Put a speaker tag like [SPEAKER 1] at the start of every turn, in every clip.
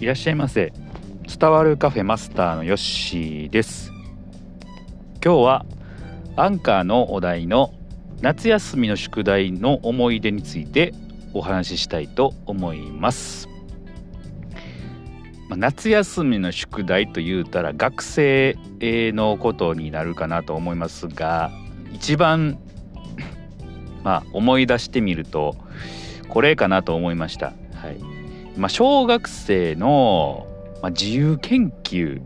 [SPEAKER 1] いらっしゃいませ。伝わるカフェマスターのヨッシーです。今日はアンカーのお題の夏休みの宿題の思い出についてお話ししたいと思います。ま夏休みの宿題と言うたら学生のことになるかなと思いますが一番 まあ思い出してみるとこれかなと思いました。はい。まあ、小学生の、ま、自由研究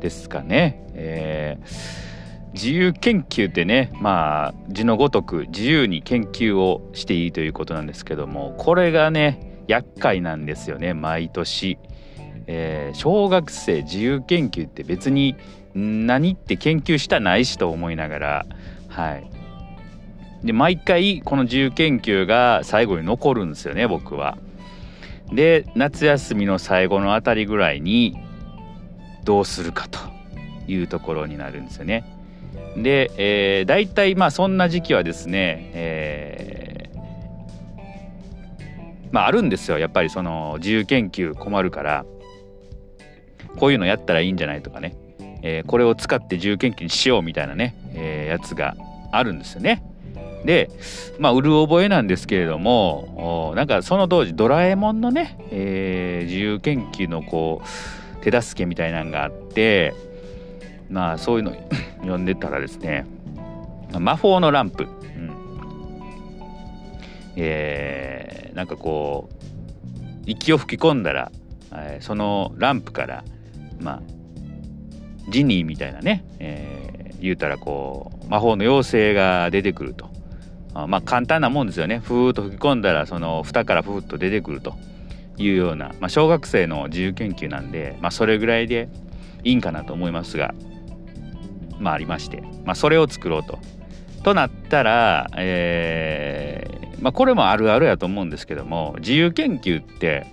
[SPEAKER 1] ですかね。えー、自由研究ってねまあ字のごとく自由に研究をしていいということなんですけどもこれがね厄介なんですよね毎年。えー、小学生自由研究って別に何って研究したないしと思いながらはいで毎回この自由研究が最後に残るんですよね僕は。で夏休みの最後のあたりぐらいにどうするかというところになるんですよね。で、えー、大体まあそんな時期はですね、えー、まああるんですよやっぱりその自由研究困るからこういうのやったらいいんじゃないとかね、えー、これを使って自由研究にしようみたいなね、えー、やつがあるんですよね。でまあうる覚えなんですけれどもなんかその当時ドラえもんのね、えー、自由研究のこう手助けみたいなのがあってまあそういうの 読んでたらですね魔法のランプ、うん。えー、なんかこう息を吹き込んだら、えー、そのランプからまあジニーみたいなね、えー、言うたらこう魔法の妖精が出てくると。まあ簡単なもんですよねふーっと吹き込んだらその蓋からふーっと出てくるというような、まあ、小学生の自由研究なんで、まあ、それぐらいでいいんかなと思いますがまあありまして、まあ、それを作ろうと。となったら、えーまあ、これもあるあるやと思うんですけども自由研究って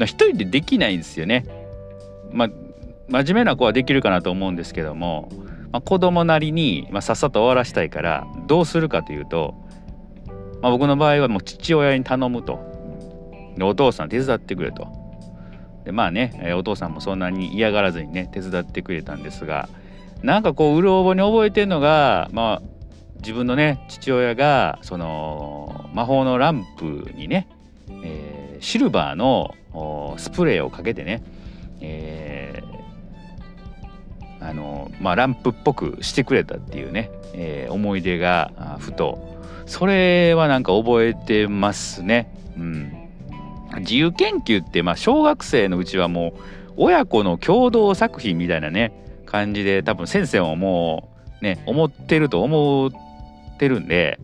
[SPEAKER 1] 一人でできないんですよね。まあ真面目な子はできるかなと思うんですけどもまあ、子供なりに、まあ、さっさと終わらしたいからどうするかというと、まあ、僕の場合はもう父親に頼むと。でお父さん手伝ってくれと。でまあねお父さんもそんなに嫌がらずにね手伝ってくれたんですがなんかこううる覚えに覚えてるのがまあ自分のね父親がその魔法のランプにね、えー、シルバーのスプレーをかけてね、えあの、まあ、ランプっぽくしてくれたっていうね、えー、思い出がふとそれはなんか覚えてますね。うん、自由研究って、まあ、小学生のうちはもう親子の共同作品みたいなね感じで多分先生ももうね思ってると思ってるんで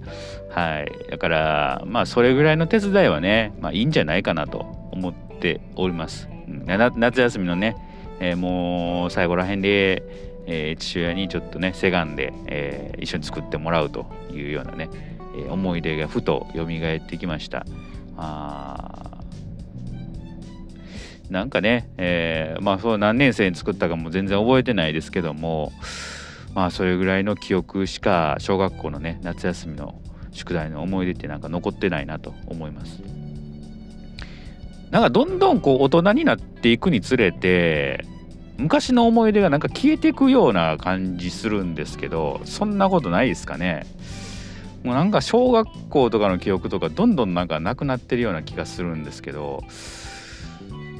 [SPEAKER 1] はいだからまあそれぐらいの手伝いはね、まあ、いいんじゃないかなと思っております。うん、夏休みのねえー、もう最後ら辺で、えー、父親にちょっとねせがんで、えー、一緒に作ってもらうというようなね、え、思い出がふと蘇ってきましたあなんかね、え、まあそう何年生に作ったかも全然覚えてないですけどもまあそれぐらいの記憶しか小学校のね夏休みの宿題の思い出ってなんか残ってないなと思います。なんかどんどんこう大人になっていくにつれて昔の思い出がなんか消えていくような感じするんですけどそんなことないですかね。もうなんか小学校とかの記憶とかどんどんなんかなくなってるような気がするんですけど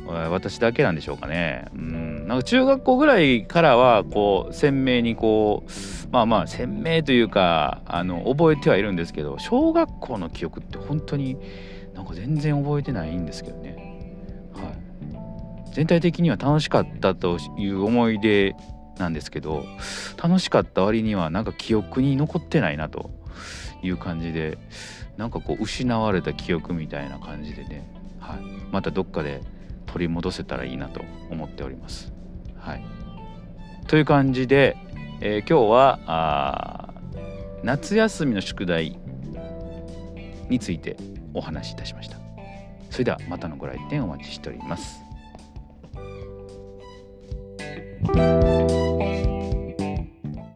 [SPEAKER 1] 私だけなんでしょうかね。うん。なんか中学校ぐらいからはこう鮮明にこうまあまあ鮮明というかあの覚えてはいるんですけど小学校の記憶って本当になんか全然覚えてないんですけど。全体的には楽しかったという思い出なんですけど楽しかった割にはなんか記憶に残ってないなという感じでなんかこう失われた記憶みたいな感じでね、はい、またどっかで取り戻せたらいいなと思っております。はい、という感じで、えー、今日はあ夏休みの宿題についてお話しいたしました。それではまたのご来店お待ちしております。thank you